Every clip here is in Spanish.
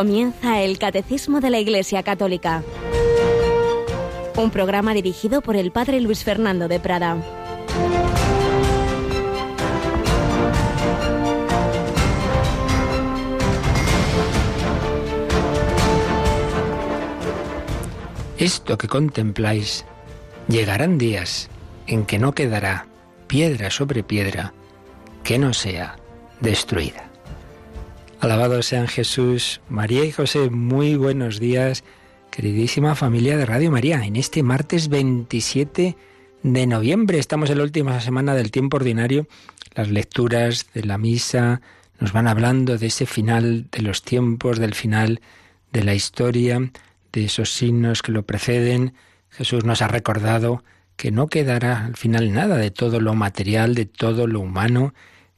Comienza el Catecismo de la Iglesia Católica. Un programa dirigido por el Padre Luis Fernando de Prada. Esto que contempláis, llegarán días en que no quedará piedra sobre piedra que no sea destruida. Alabado sean Jesús, María y José, muy buenos días, queridísima familia de Radio María. En este martes 27 de noviembre, estamos en la última semana del tiempo ordinario, las lecturas de la misa nos van hablando de ese final de los tiempos, del final de la historia, de esos signos que lo preceden. Jesús nos ha recordado que no quedará al final nada de todo lo material, de todo lo humano,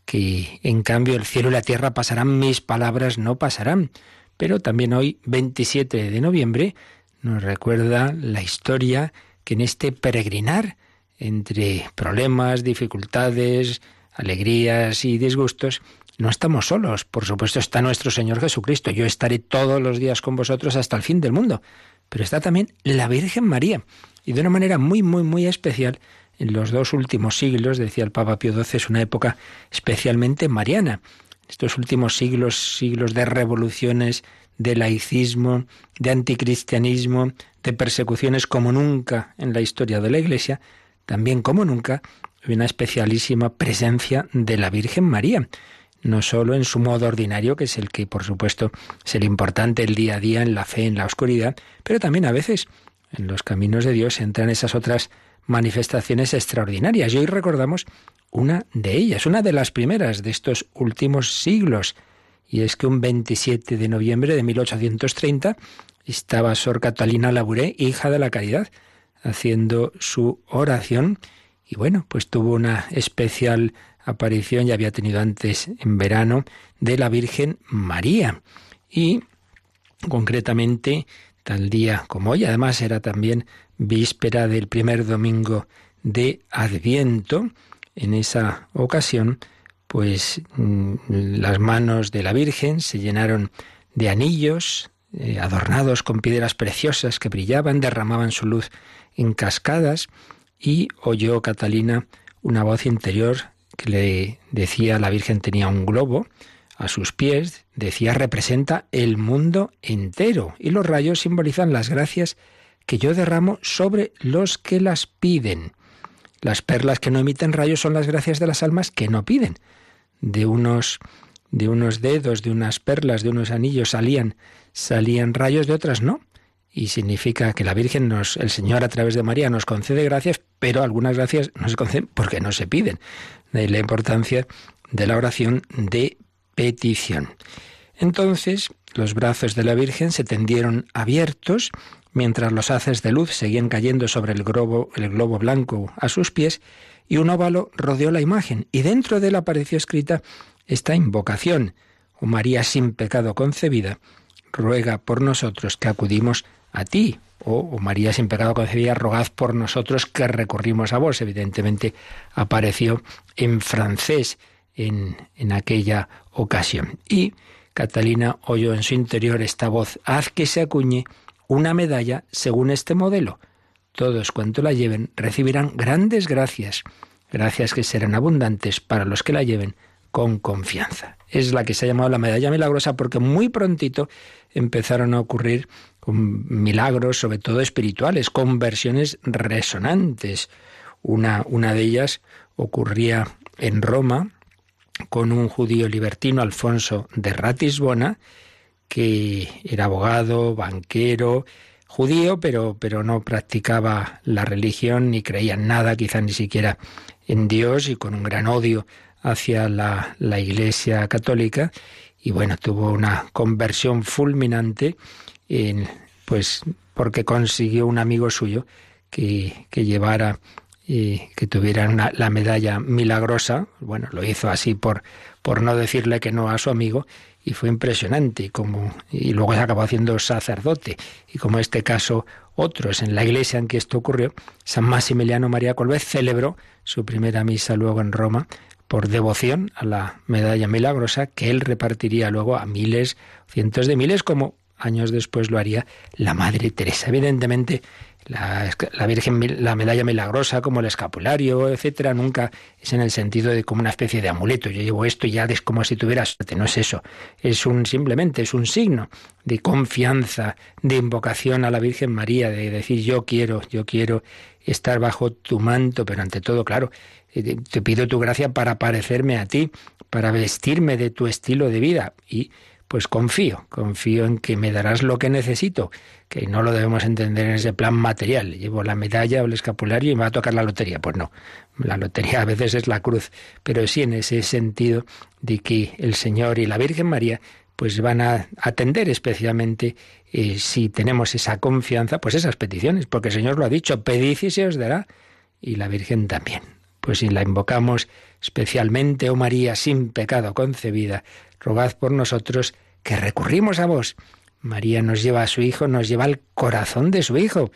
que en cambio el cielo y la tierra pasarán, mis palabras no pasarán. Pero también hoy, 27 de noviembre, nos recuerda la historia que en este peregrinar entre problemas, dificultades, alegrías y disgustos, no estamos solos. Por supuesto está nuestro Señor Jesucristo. Yo estaré todos los días con vosotros hasta el fin del mundo. Pero está también la Virgen María. Y de una manera muy, muy, muy especial en los dos últimos siglos, decía el Papa Pío XII, es una época especialmente mariana. Estos últimos siglos, siglos de revoluciones, de laicismo, de anticristianismo, de persecuciones como nunca en la historia de la Iglesia, también como nunca una especialísima presencia de la Virgen María, no solo en su modo ordinario, que es el que por supuesto es el importante el día a día en la fe, en la oscuridad, pero también a veces en los caminos de Dios entran esas otras manifestaciones extraordinarias. Y hoy recordamos una de ellas, una de las primeras de estos últimos siglos. Y es que un 27 de noviembre de 1830 estaba Sor Catalina Labouré, hija de la Caridad, haciendo su oración. Y bueno, pues tuvo una especial aparición, ya había tenido antes en verano, de la Virgen María. Y concretamente, tal día como hoy, además era también víspera del primer domingo de Adviento, en esa ocasión, pues mm, las manos de la Virgen se llenaron de anillos eh, adornados con piedras preciosas que brillaban, derramaban su luz en cascadas y oyó Catalina una voz interior que le decía la Virgen tenía un globo a sus pies, decía representa el mundo entero y los rayos simbolizan las gracias que yo derramo sobre los que las piden. Las perlas que no emiten rayos son las gracias de las almas que no piden. De unos de unos dedos, de unas perlas, de unos anillos salían salían rayos, de otras no. Y significa que la Virgen nos, el Señor a través de María nos concede gracias, pero algunas gracias no se conceden porque no se piden. De la importancia de la oración de petición. Entonces, los brazos de la Virgen se tendieron abiertos mientras los haces de luz seguían cayendo sobre el globo, blanco a sus pies, y un óvalo rodeó la imagen, y dentro de él apareció escrita esta invocación, oh María sin pecado concebida, ruega por nosotros que acudimos a ti, o oh, María sin pecado concebida, rogad por nosotros que recurrimos a vos. Evidentemente apareció en francés en, en aquella ocasión. Y Catalina oyó en su interior esta voz, haz que se acuñe una medalla según este modelo. Todos cuanto la lleven recibirán grandes gracias, gracias que serán abundantes para los que la lleven con confianza. Es la que se ha llamado la medalla milagrosa porque muy prontito empezaron a ocurrir milagros, sobre todo espirituales, conversiones resonantes. Una, una de ellas ocurría en Roma con un judío libertino, Alfonso de Ratisbona, que era abogado, banquero, judío, pero, pero no practicaba la religión ni creía en nada, quizá ni siquiera en Dios, y con un gran odio hacia la, la Iglesia católica. Y bueno, tuvo una conversión fulminante, en, pues porque consiguió un amigo suyo que, que llevara y que tuviera la medalla milagrosa. Bueno, lo hizo así por, por no decirle que no a su amigo y fue impresionante y como y luego se acabó haciendo sacerdote y como este caso otros en la iglesia en que esto ocurrió San Maximiliano María Colbert celebró su primera misa luego en Roma por devoción a la medalla milagrosa que él repartiría luego a miles, cientos de miles, como años después lo haría la Madre Teresa. Evidentemente, la, Virgen, la medalla milagrosa, como el escapulario, etcétera, nunca es en el sentido de como una especie de amuleto. Yo llevo esto y ya es como si tuviera suerte. No es eso. Es un simplemente es un signo de confianza, de invocación a la Virgen María, de decir yo quiero, yo quiero estar bajo tu manto, pero ante todo, claro, eh, te pido tu gracia para parecerme a ti, para vestirme de tu estilo de vida y pues confío, confío en que me darás lo que necesito, que no lo debemos entender en ese plan material. Llevo la medalla o el escapulario y me va a tocar la lotería. Pues no, la lotería a veces es la cruz, pero sí en ese sentido de que el Señor y la Virgen María pues van a atender especialmente eh, si tenemos esa confianza, pues esas peticiones, porque el Señor lo ha dicho, pedid y se os dará, y la Virgen también. Pues si la invocamos especialmente, oh María, sin pecado concebida, rogad por nosotros que recurrimos a vos. María nos lleva a su Hijo, nos lleva al corazón de su Hijo.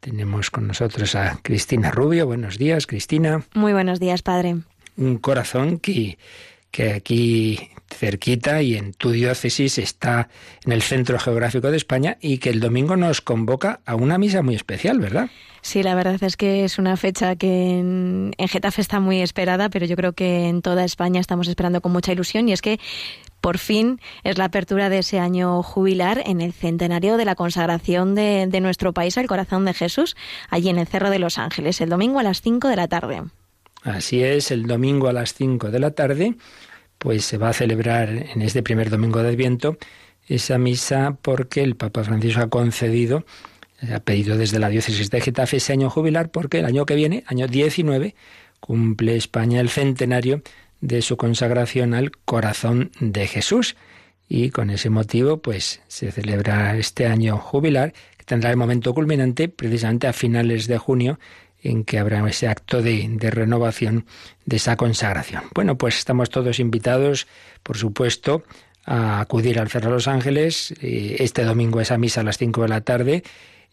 Tenemos con nosotros a Cristina Rubio. Buenos días, Cristina. Muy buenos días, Padre. Un corazón que, que aquí cerquita y en tu diócesis está en el centro geográfico de España y que el domingo nos convoca a una misa muy especial, ¿verdad? Sí, la verdad es que es una fecha que en, en, Getafe está muy esperada, pero yo creo que en toda España estamos esperando con mucha ilusión y es que por fin es la apertura de ese año jubilar en el centenario de la consagración de, nuestro país al corazón de Jesús, allí en el Cerro de los Ángeles, el domingo a las 5 de la tarde. Así es, el domingo a las 5 de la tarde, pues se va a celebrar en este primer domingo de Adviento esa misa porque el Papa Francisco ha concedido, ha pedido desde la diócesis de Getafe ese año jubilar porque el año que viene, año 19, cumple España el centenario de su consagración al corazón de Jesús. Y con ese motivo, pues se celebra este año jubilar, que tendrá el momento culminante precisamente a finales de junio, en que habrá ese acto de, de, renovación de esa consagración. Bueno, pues estamos todos invitados, por supuesto, a acudir al Cerro de los Ángeles. Eh, este domingo es a misa a las 5 de la tarde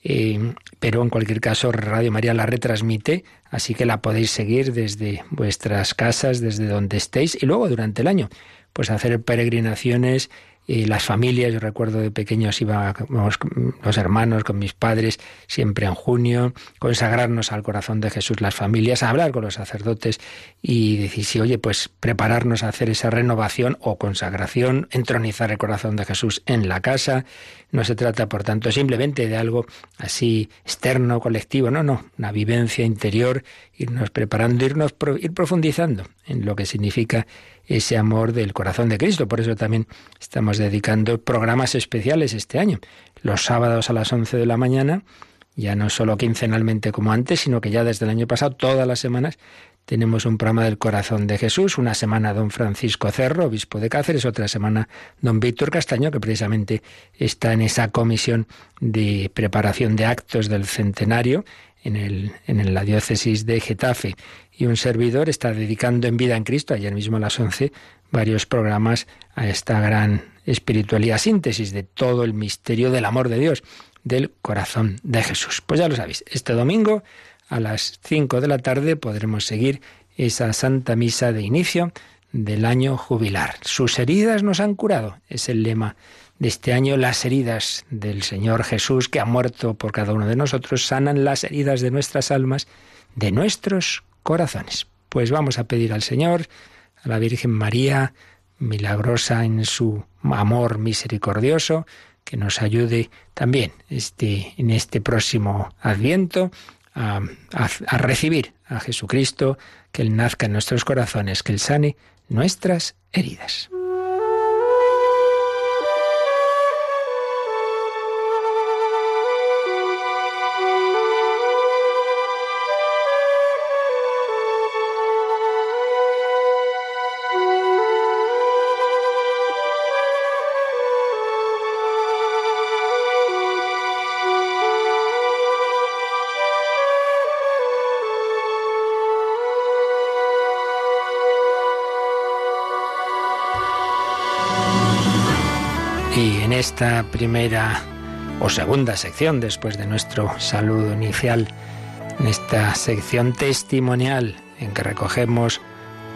eh, pero en cualquier caso Radio María la retransmite, así que la podéis seguir desde vuestras casas, desde donde estéis, y luego durante el año, pues hacer peregrinaciones y las familias, yo recuerdo de pequeños íbamos los hermanos con mis padres siempre en junio, consagrarnos al corazón de Jesús las familias, hablar con los sacerdotes y decir, si oye, pues prepararnos a hacer esa renovación o consagración, entronizar el corazón de Jesús en la casa. No se trata, por tanto, simplemente de algo así externo, colectivo, no, no, una vivencia interior, irnos preparando, irnos ir profundizando en lo que significa ese amor del corazón de Cristo. Por eso también estamos dedicando programas especiales este año. Los sábados a las 11 de la mañana, ya no solo quincenalmente como antes, sino que ya desde el año pasado, todas las semanas, tenemos un programa del corazón de Jesús, una semana don Francisco Cerro, obispo de Cáceres, otra semana don Víctor Castaño, que precisamente está en esa comisión de preparación de actos del centenario en, el, en la diócesis de Getafe y un servidor está dedicando en vida en Cristo, ayer mismo a las 11, varios programas a esta gran espiritualidad, síntesis de todo el misterio del amor de Dios, del corazón de Jesús. Pues ya lo sabéis, este domingo a las 5 de la tarde podremos seguir esa Santa Misa de inicio del año jubilar. Sus heridas nos han curado, es el lema de este año. Las heridas del Señor Jesús, que ha muerto por cada uno de nosotros, sanan las heridas de nuestras almas, de nuestros corazones. Pues vamos a pedir al Señor, a la Virgen María, milagrosa en su amor misericordioso, que nos ayude también este, en este próximo adviento a, a recibir a Jesucristo, que Él nazca en nuestros corazones, que Él sane nuestras heridas. Esta primera o segunda sección después de nuestro saludo inicial, en esta sección testimonial en que recogemos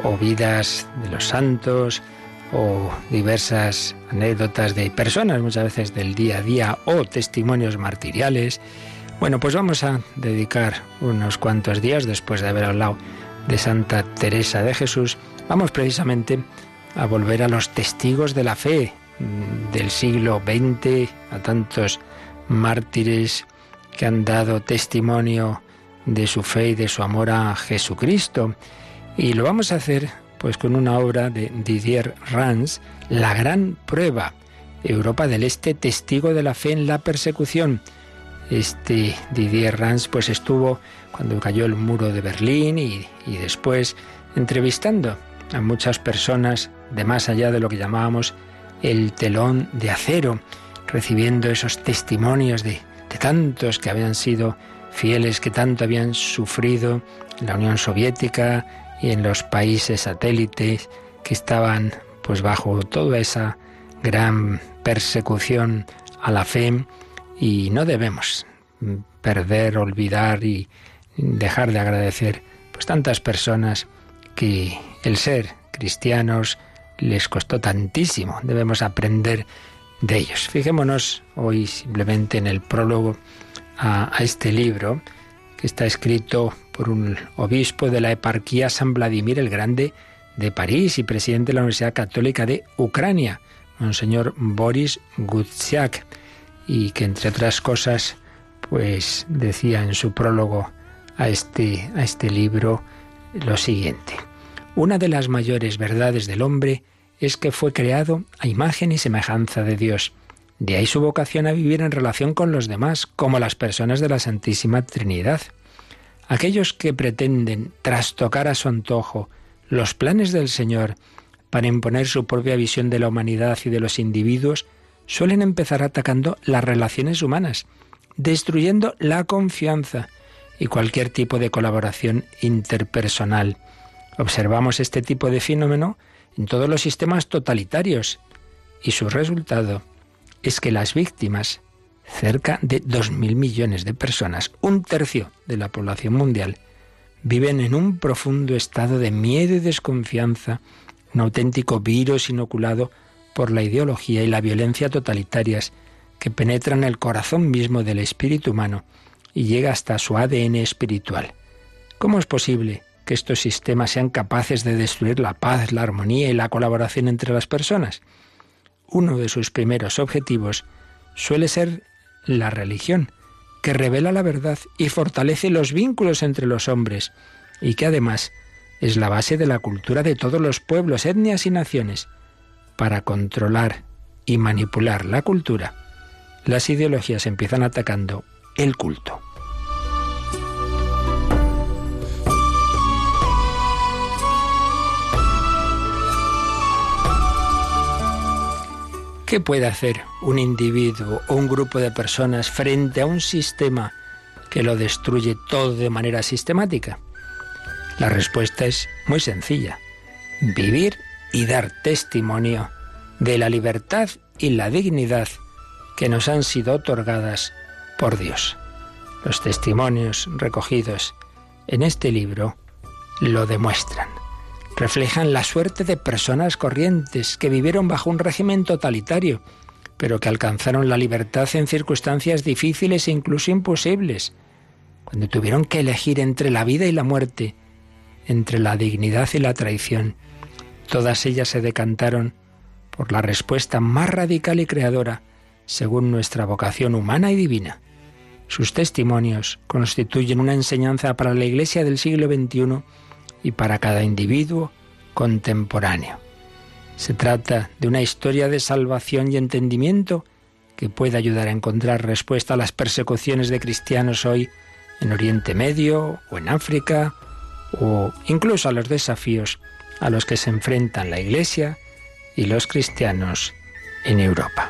o vidas de los santos o diversas anécdotas de personas muchas veces del día a día o testimonios martiriales. Bueno, pues vamos a dedicar unos cuantos días después de haber hablado de Santa Teresa de Jesús, vamos precisamente a volver a los testigos de la fe del siglo XX, a tantos mártires que han dado testimonio de su fe y de su amor a Jesucristo. Y lo vamos a hacer pues con una obra de Didier Rans, La gran prueba, Europa del Este, testigo de la fe en la persecución. Este Didier Rans pues estuvo cuando cayó el muro de Berlín y, y después entrevistando a muchas personas de más allá de lo que llamábamos el telón de acero, recibiendo esos testimonios de, de tantos que habían sido fieles, que tanto habían sufrido en la Unión Soviética, y en los países satélites que estaban pues bajo toda esa gran persecución a la fe. Y no debemos perder, olvidar y dejar de agradecer pues tantas personas que el ser cristianos les costó tantísimo. Debemos aprender de ellos. Fijémonos hoy simplemente en el prólogo a, este libro que está escrito por un obispo de la eparquía San Vladimir el Grande de París y presidente de la Universidad Católica de Ucrania, Monseñor Boris Gutsiak, y que entre otras cosas, pues decía en su prólogo a este, a este libro lo siguiente. Una de las mayores verdades del hombre es que fue creado a imagen y semejanza de Dios. De ahí su vocación a vivir en relación con los demás, como las personas de la Santísima Trinidad. Aquellos que pretenden trastocar a su antojo los planes del Señor para imponer su propia visión de la humanidad y de los individuos, suelen empezar atacando las relaciones humanas, destruyendo la confianza y cualquier tipo de colaboración interpersonal. Observamos este tipo de fenómeno en todos los sistemas totalitarios y su resultado es que las víctimas cerca de 2.000 millones de personas, un tercio de la población mundial, viven en un profundo estado de miedo y desconfianza, un auténtico virus inoculado por la ideología y la violencia totalitarias que penetran el corazón mismo del espíritu humano y llega hasta su ADN espiritual. ¿Cómo es posible que estos sistemas sean capaces de destruir la paz, la armonía y la colaboración entre las personas? Uno de sus primeros objetivos suele ser la religión, que revela la verdad y fortalece los vínculos entre los hombres, y que además es la base de la cultura de todos los pueblos, etnias y naciones. Para controlar y manipular la cultura, las ideologías empiezan atacando el culto. ¿Qué puede hacer un individuo o un grupo de personas frente a un sistema que lo destruye todo de manera sistemática? La respuesta es muy sencilla. Vivir y dar testimonio de la libertad y la dignidad que nos han sido otorgadas por Dios. Los testimonios recogidos en este libro lo demuestran reflejan la suerte de personas corrientes que vivieron bajo un régimen totalitario, pero que alcanzaron la libertad en circunstancias difíciles e incluso imposibles, cuando tuvieron que elegir entre la vida y la muerte, entre la dignidad y la traición. Todas ellas se decantaron por la respuesta más radical y creadora, según nuestra vocación humana y divina. Sus testimonios constituyen una enseñanza para la Iglesia del siglo XXI y para cada individuo contemporáneo. Se trata de una historia de salvación y entendimiento que puede ayudar a encontrar respuesta a las persecuciones de cristianos hoy en Oriente Medio o en África o incluso a los desafíos a los que se enfrentan la Iglesia y los cristianos en Europa.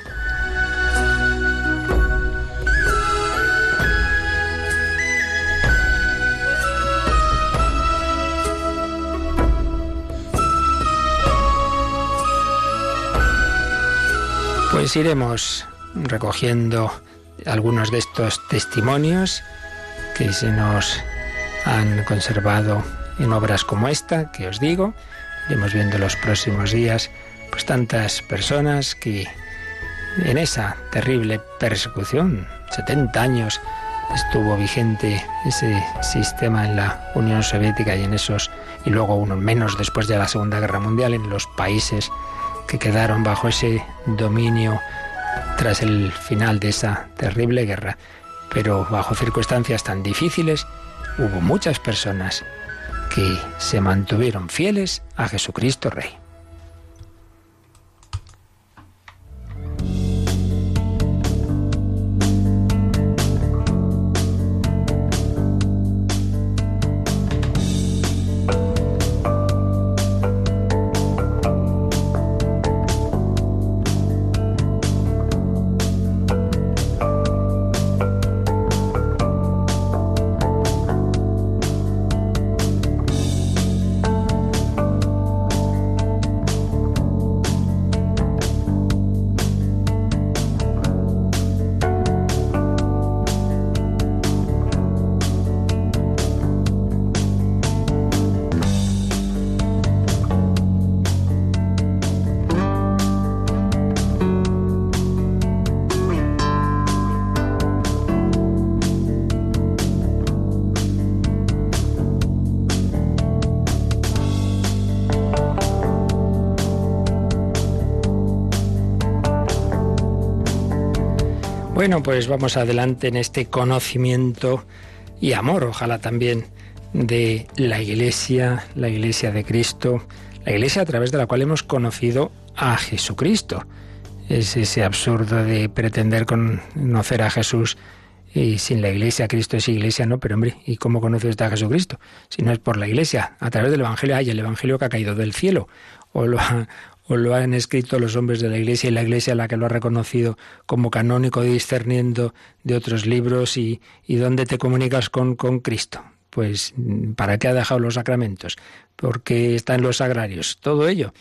Iremos recogiendo algunos de estos testimonios que se nos han conservado en obras como esta, que os digo, Iremos viendo los próximos días, pues tantas personas que en esa terrible persecución, 70 años estuvo vigente ese sistema en la Unión Soviética y en esos, y luego uno menos después de la Segunda Guerra Mundial, en los países que quedaron bajo ese dominio tras el final de esa terrible guerra. Pero bajo circunstancias tan difíciles, hubo muchas personas que se mantuvieron fieles a Jesucristo Rey. Bueno, pues vamos adelante en este conocimiento y amor, ojalá también, de la Iglesia, la Iglesia de Cristo, la Iglesia a través de la cual hemos conocido a Jesucristo. Es ese absurdo de pretender conocer a Jesús y sin la Iglesia, Cristo es Iglesia, no, pero hombre, ¿y cómo conoce usted a Jesucristo? Si no es por la Iglesia, a través del Evangelio, hay el Evangelio que ha caído del cielo, o lo ha, o lo han escrito los hombres de la Iglesia y la Iglesia la que lo ha reconocido como canónico discerniendo de otros libros y, y dónde te comunicas con, con Cristo. Pues, ¿para qué ha dejado los sacramentos? Porque está en los sagrarios. Todo ello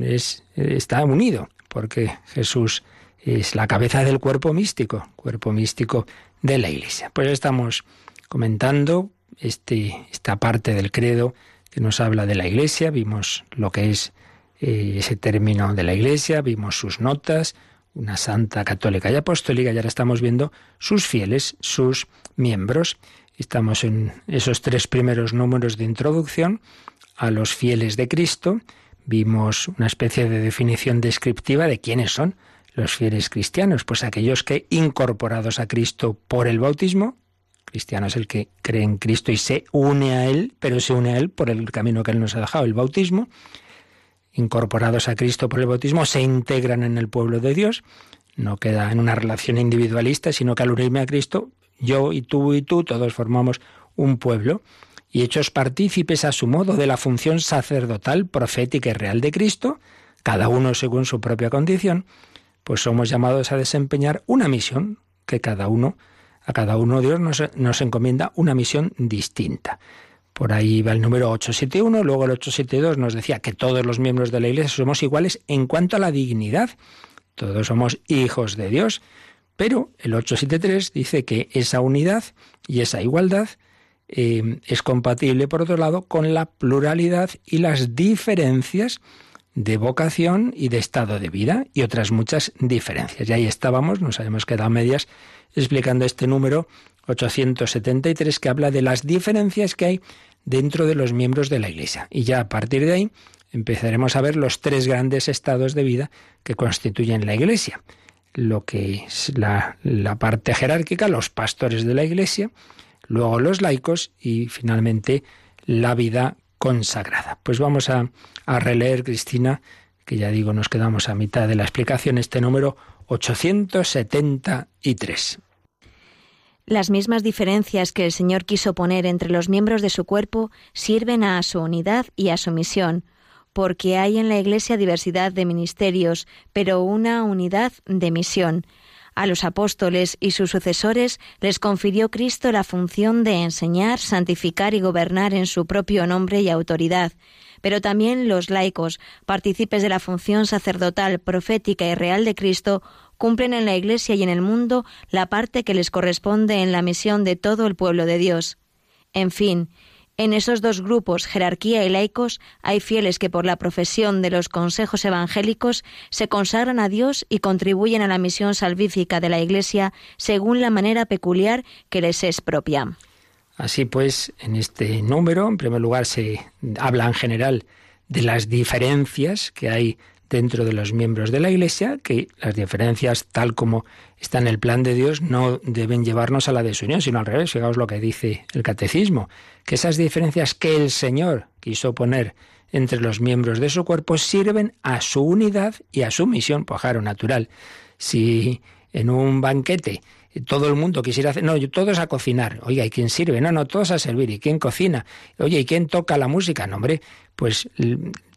es, está unido, porque Jesús es la cabeza del cuerpo místico, cuerpo místico de la Iglesia. Pues estamos comentando este, esta parte del credo que nos habla de la Iglesia, vimos lo que es ese término de la Iglesia, vimos sus notas, una santa católica y apostólica, y ahora estamos viendo sus fieles, sus miembros. Estamos en esos tres primeros números de introducción a los fieles de Cristo. Vimos una especie de definición descriptiva de quiénes son los fieles cristianos, pues aquellos que incorporados a Cristo por el bautismo, cristiano es el que cree en Cristo y se une a Él, pero se une a Él por el camino que Él nos ha dejado, el bautismo, incorporados a Cristo por el bautismo, se integran en el pueblo de Dios. No queda en una relación individualista, sino que al unirme a Cristo, yo y tú y tú, todos formamos un pueblo y hechos partícipes a su modo de la función sacerdotal, profética y real de Cristo, cada uno según su propia condición, pues somos llamados a desempeñar una misión que cada uno, a cada uno Dios nos, nos encomienda una misión distinta. Por ahí va el número 871, luego el 872 nos decía que todos los miembros de la Iglesia somos iguales en cuanto a la dignidad. Todos somos hijos de Dios. Pero el 873 dice que esa unidad y esa igualdad eh, es compatible, por otro lado, con la pluralidad y las diferencias de vocación y de estado de vida y otras muchas diferencias. Y ahí estábamos, nos habíamos quedado medias explicando este número 873 que habla de las diferencias que hay dentro de los miembros de la Iglesia. Y ya a partir de ahí empezaremos a ver los tres grandes estados de vida que constituyen la Iglesia. Lo que es la, parte jerárquica, los pastores de la Iglesia, luego los laicos y finalmente la vida consagrada. Pues vamos a, a releer, Cristina, que ya digo, nos quedamos a mitad de la explicación, este número 873. Las mismas diferencias que el Señor quiso poner entre los miembros de su cuerpo sirven a su unidad y a su misión, porque hay en la Iglesia diversidad de ministerios, pero una unidad de misión. A los apóstoles y sus sucesores les confirió Cristo la función de enseñar, santificar y gobernar en su propio nombre y autoridad, pero también los laicos, partícipes de la función sacerdotal, profética y real de Cristo, cumplen en la Iglesia y en el mundo la parte que les corresponde en la misión de todo el pueblo de Dios. En fin, En esos dos grupos, jerarquía y laicos, hay fieles que por la profesión de los consejos evangélicos se consagran a Dios y contribuyen a la misión salvífica de la Iglesia según la manera peculiar que les es propia. Así pues, en este número, en primer lugar, se habla en general de las diferencias que hay dentro de los miembros de la Iglesia, que las diferencias, tal como está en el plan de Dios, no deben llevarnos a la desunión, sino al revés. Fijaos lo que dice el catecismo, que esas diferencias que el Señor quiso poner entre los miembros de su cuerpo sirven a su unidad y a su misión, pojaro natural. Si en un banquete todo el mundo quisiera hacer, no, todos a cocinar. Oye, ¿y quién sirve? No, no, todos a servir. ¿Y quién cocina? Oye, ¿y quién toca la música? No, hombre, pues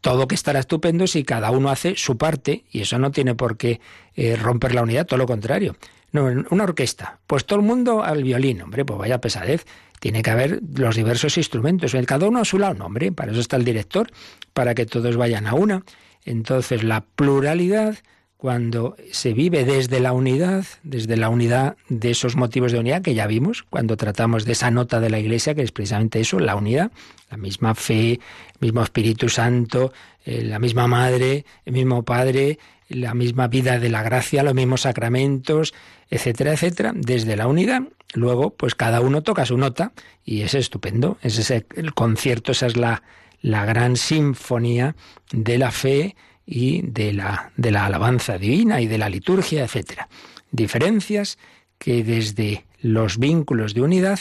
todo que estará estupendo si cada uno hace su parte y eso no tiene por qué eh, romper la unidad, todo lo contrario. No, una orquesta, pues todo el mundo al violín, hombre, pues vaya pesadez. Tiene que haber los diversos instrumentos, cada uno a su lado, hombre, para eso está el director, para que todos vayan a una. Entonces, la pluralidad cuando se vive desde la unidad, desde la unidad de esos motivos de unidad que ya vimos, cuando tratamos de esa nota de la Iglesia, que es precisamente eso, la unidad, la misma fe, el mismo Espíritu Santo, eh, la misma Madre, el mismo Padre, la misma vida de la gracia, los mismos sacramentos, etcétera, etcétera, desde la unidad. Luego, pues cada uno toca su nota y es estupendo. Ese es el concierto, esa es la, la gran sinfonía de la fe y de la, de la alabanza divina y de la liturgia, etc. Diferencias que desde los vínculos de unidad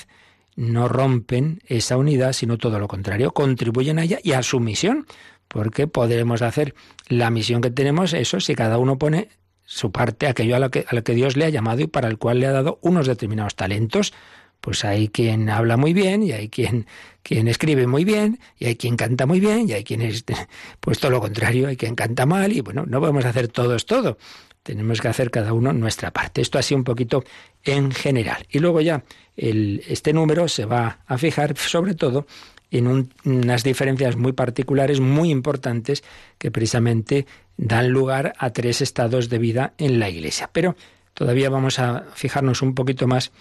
no rompen esa unidad, sino todo lo contrario, contribuyen a ella y a su misión, porque podremos hacer la misión que tenemos, eso si cada uno pone su parte, aquello a lo que, a lo que Dios le ha llamado y para el cual le ha dado unos determinados talentos pues hay quien habla muy bien y hay quien, quien escribe muy bien y hay quien canta muy bien y hay quien es, pues todo lo contrario, hay quien canta mal y bueno, no podemos hacer todos todo. Tenemos que hacer cada uno nuestra parte. Esto así un poquito en general. Y luego ya el, este número se va a fijar sobre todo en unas diferencias muy particulares, muy importantes, que precisamente dan lugar a tres estados de vida en la Iglesia. Pero todavía vamos a fijarnos un poquito más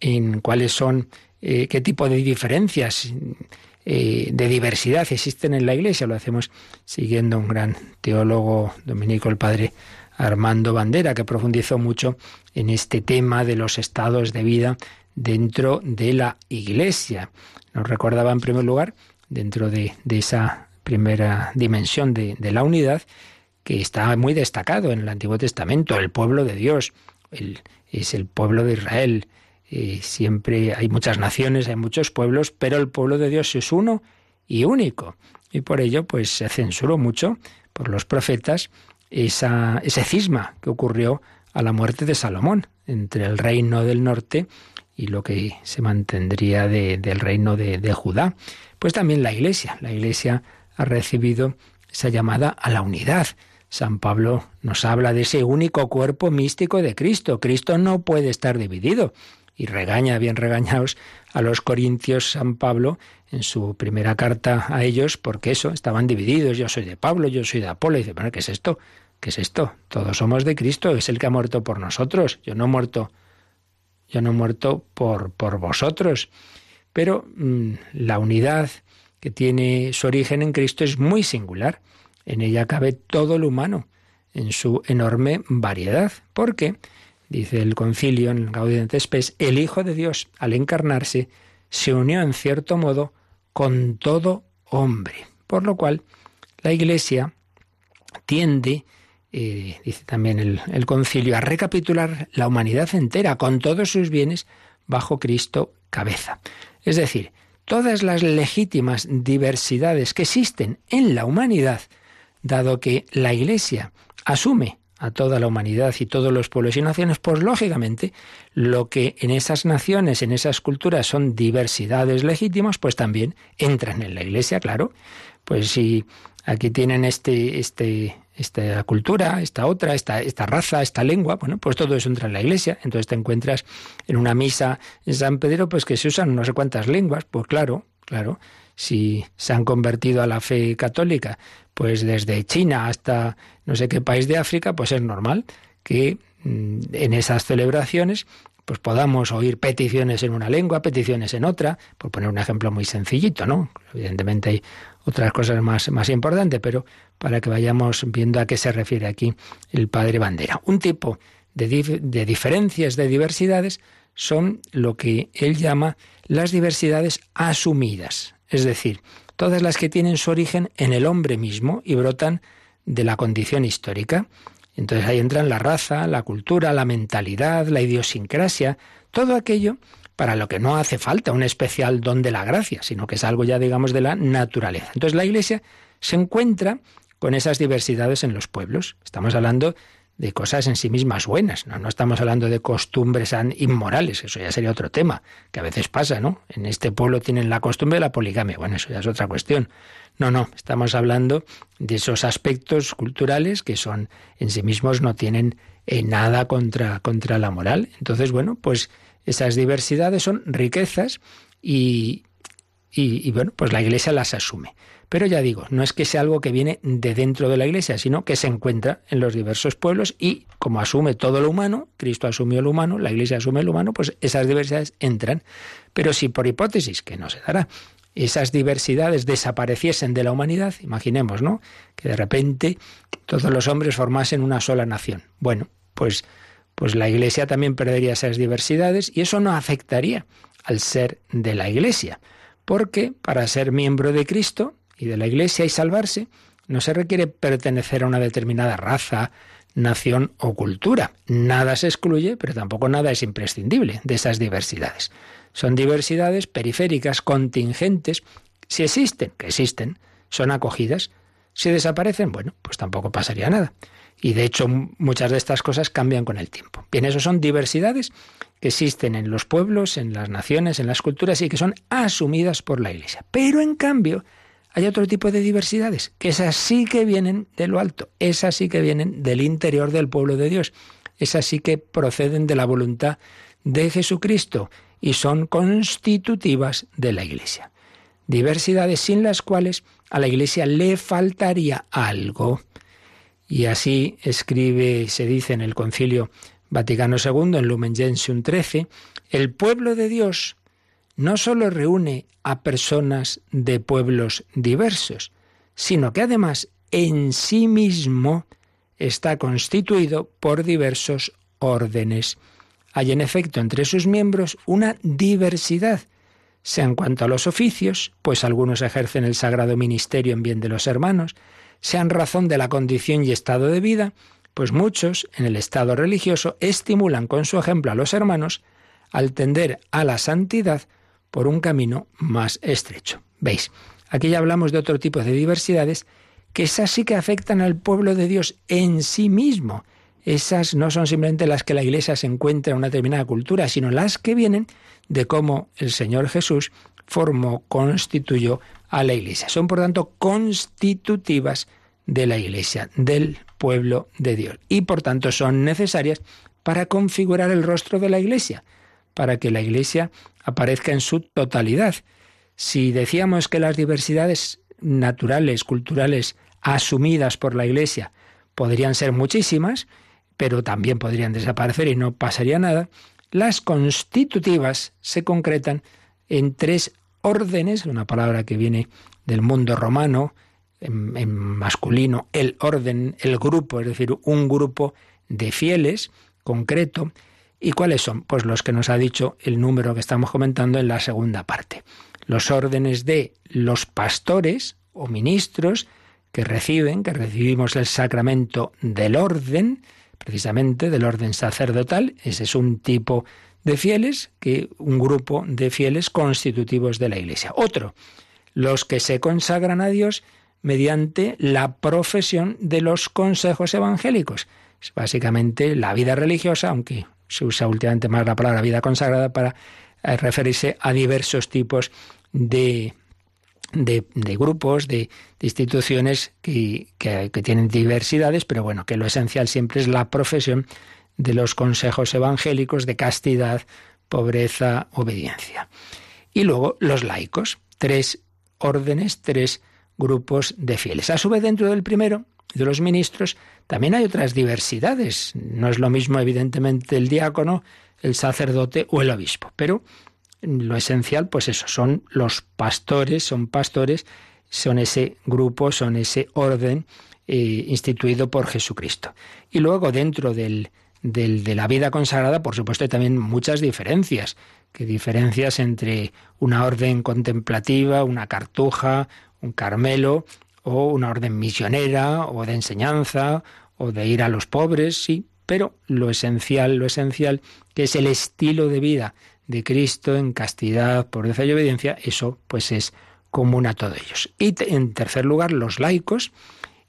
en cuáles son, eh, qué tipo de diferencias, eh, de diversidad existen en la Iglesia. Lo hacemos siguiendo un gran teólogo dominico, el padre Armando Bandera, que profundizó mucho en este tema de los estados de vida dentro de la Iglesia. Nos recordaba en primer lugar, dentro de, esa primera dimensión de, la unidad, que está muy destacado en el Antiguo Testamento, el pueblo de Dios, es el pueblo de Israel, siempre hay muchas naciones, hay muchos pueblos, pero el pueblo de Dios es uno y único. Y por ello, pues se censuró mucho por los profetas ese cisma que ocurrió a la muerte de Salomón entre el reino del norte y lo que se mantendría del reino de Judá. Pues también la Iglesia. La Iglesia ha recibido esa llamada a la unidad. San Pablo nos habla de ese único cuerpo místico de Cristo. Cristo no puede estar dividido y regaña, bien regañados, a los corintios San Pablo en su primera carta a ellos, porque eso, estaban divididos, yo soy de Pablo, yo soy de Apolo, y dice, bueno, ¿qué es esto? ¿Qué es esto? Todos somos de Cristo, es el que ha muerto por nosotros, yo no he muerto, yo no he muerto por, por vosotros. Pero mm, la unidad que tiene su origen en Cristo es muy singular. En ella cabe todo lo humano, en su enorme variedad. ¿Por qué? Dice el concilio en Gaudium et Spes, el Hijo de Dios, al encarnarse, se unió en cierto modo con todo hombre. Por lo cual, la Iglesia tiende, eh, dice también el, el concilio, a recapitular la humanidad entera con todos sus bienes bajo Cristo cabeza. Es decir, todas las legítimas diversidades que existen en la humanidad, dado que la Iglesia asume a toda la humanidad y todos los pueblos y naciones, pues lógicamente lo que en esas naciones, en esas culturas son diversidades legítimas, pues también entran en la Iglesia, claro. Pues si aquí tienen este, este, esta cultura, esta otra, esta, esta raza, esta lengua, bueno, pues todo eso entra en la iglesia. Entonces te encuentras en una misa en San Pedro, pues que se usan no sé cuántas lenguas, pues claro, claro, si se han convertido a la fe católica, pues desde China hasta no sé qué país de África, pues es normal que mm, en esas celebraciones pues podamos oír peticiones en una lengua, peticiones en otra, por poner un ejemplo muy sencillito, ¿no? Evidentemente hay otras cosas más, más importantes, pero para que vayamos viendo a qué se refiere aquí el padre Bandera. Un tipo de, de diferencias, de diversidades, son lo que él llama las diversidades asumidas, es decir, todas las que tienen su origen en el hombre mismo y brotan de la condición histórica. Entonces ahí entran la raza, la cultura, la mentalidad, la idiosincrasia, todo aquello para lo que no hace falta un especial don de la gracia, sino que es algo ya, digamos, de la naturaleza. Entonces la Iglesia se encuentra con esas diversidades en los pueblos. Estamos hablando de cosas en sí mismas buenas, ¿no? No estamos hablando de costumbres inmorales, eso ya sería otro tema, que a veces pasa, ¿no? En este pueblo tienen la costumbre de la poligamia, bueno, eso ya es otra cuestión. No, no, estamos hablando de esos aspectos culturales que son en sí mismos no tienen eh, nada contra, contra la moral. Entonces, bueno, pues esas diversidades son riquezas y, y, bueno, pues la Iglesia las asume. Pero ya digo, no es que sea algo que viene de dentro de la Iglesia, sino que se encuentra en los diversos pueblos y como asume todo lo humano, Cristo asumió lo humano, la Iglesia asume lo humano, pues esas diversidades entran. Pero si por hipótesis, que no se dará, esas diversidades desapareciesen de la humanidad, imaginemos, ¿no? Que de repente todos los hombres formasen una sola nación. Bueno, pues, pues la Iglesia también perdería esas diversidades y eso no afectaría al ser de la Iglesia, porque para ser miembro de Cristo y de la Iglesia y salvarse, no se requiere pertenecer a una determinada raza, nación o cultura. Nada se excluye, pero tampoco nada es imprescindible de esas diversidades. Son diversidades periféricas, contingentes. Si existen, que existen, son acogidas. Si desaparecen, bueno, pues tampoco pasaría nada. Y de hecho muchas de estas cosas cambian con el tiempo. Bien, eso son diversidades que existen en los pueblos, en las naciones, en las culturas y que son asumidas por la Iglesia. Pero en cambio hay otro tipo de diversidades, que esas sí que vienen de lo alto, esas sí que vienen del interior del pueblo de Dios, esas sí que proceden de la voluntad de Jesucristo y son constitutivas de la Iglesia. Diversidades sin las cuales a la Iglesia le faltaría algo. Y así escribe, se dice en el Concilio Vaticano II, en Lumen Gentium 13, el pueblo de Dios no solo reúne a personas de pueblos diversos, sino que además en sí mismo está constituido por diversos órdenes. Hay en efecto entre sus miembros una diversidad, sea en cuanto a los oficios, pues algunos ejercen el sagrado ministerio en bien de los hermanos, sea en razón de la condición y estado de vida, pues muchos, en el estado religioso, estimulan con su ejemplo a los hermanos al tender a la santidad por un camino más estrecho. ¿Veis? Aquí ya hablamos de otro tipo de diversidades que esas sí que afectan al pueblo de Dios en sí mismo, esas no son simplemente las que la Iglesia se encuentra en una determinada cultura, sino las que vienen de cómo el Señor Jesús formó, constituyó a la Iglesia. Son, por tanto, constitutivas de la Iglesia, del pueblo de Dios. Y, por tanto, son necesarias para configurar el rostro de la Iglesia, para que la Iglesia aparezca en su totalidad. Si decíamos que las diversidades naturales, culturales, asumidas por la Iglesia, podrían ser muchísimas, pero también podrían desaparecer y no pasaría nada, las constitutivas se concretan en tres órdenes, una palabra que viene del mundo romano, en, masculino, el orden, el grupo, es decir, un grupo de fieles concreto. ¿Y cuáles son? Pues los que nos ha dicho el número que estamos comentando en la segunda parte. Los órdenes de los pastores o ministros que reciben, que recibimos el sacramento del orden, precisamente del orden sacerdotal. Ese es un tipo de fieles, que un grupo de fieles constitutivos de la Iglesia. Otro, los que se consagran a Dios mediante la profesión de los consejos evangélicos. Es básicamente la vida religiosa, aunque se usa últimamente más la palabra vida consagrada para eh, referirse a diversos tipos de de, grupos, de, instituciones que, que, tienen diversidades, pero bueno, que lo esencial siempre es la profesión de los consejos evangélicos de castidad, pobreza, obediencia. Y luego los laicos, tres órdenes, tres grupos de fieles. A su vez, dentro del primero, de los ministros, también hay otras diversidades. No es lo mismo, evidentemente, el diácono, el sacerdote o el obispo. Pero lo esencial, pues eso, son los pastores, son pastores, son ese grupo, son ese orden eh, instituido por Jesucristo. Y luego dentro del, de la vida consagrada, por supuesto, hay también muchas diferencias, que diferencias entre una orden contemplativa, una cartuja, un carmelo, o una orden misionera, o de enseñanza, o de ir a los pobres, sí, pero lo esencial, lo esencial, que es el estilo de vida de Cristo en castidad, pobreza y obediencia, eso pues es común a todos ellos. Y en tercer lugar, los laicos,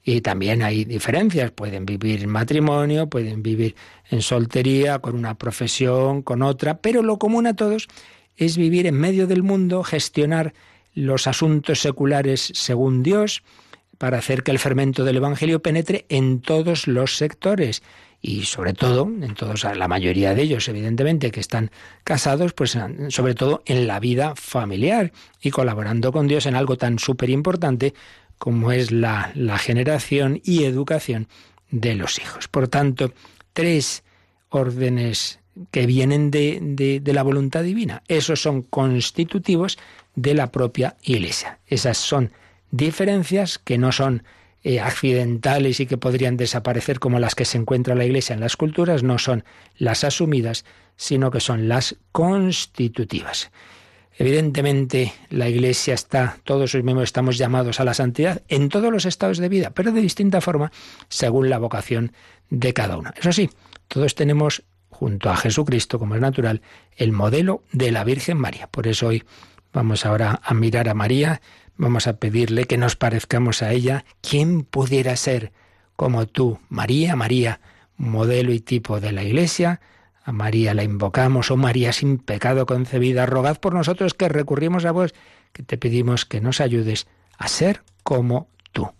y también hay diferencias, pueden vivir en matrimonio, pueden vivir en soltería, con una profesión, con otra, pero lo común a todos es vivir en medio del mundo, gestionar los asuntos seculares según Dios, para hacer que el fermento del Evangelio penetre en todos los sectores y sobre todo, en todos, la mayoría de ellos, evidentemente, que están casados, pues sobre todo en la vida familiar y colaborando con Dios en algo tan súper importante como es la, la generación y educación de los hijos. Por tanto, tres órdenes que vienen de, de, de, la voluntad divina. Esos son constitutivos de la propia Iglesia. Esas son diferencias que no son eh, accidentales y que podrían desaparecer como las que se encuentra la Iglesia en las culturas, no son las asumidas, sino que son las constitutivas. Evidentemente, la Iglesia está, todos sus miembros estamos llamados a la santidad en todos los estados de vida, pero de distinta forma según la vocación de cada uno. Eso sí, todos tenemos, junto a Jesucristo, como es natural, el modelo de la Virgen María. Por eso hoy vamos ahora a mirar a María Vamos a pedirle que nos parezcamos a ella. ¿Quién pudiera ser como tú, María, María, modelo y tipo de la Iglesia? A María la invocamos, oh María sin pecado concebida, rogad por nosotros que recurrimos a vos, que te pedimos que nos ayudes a ser como tú.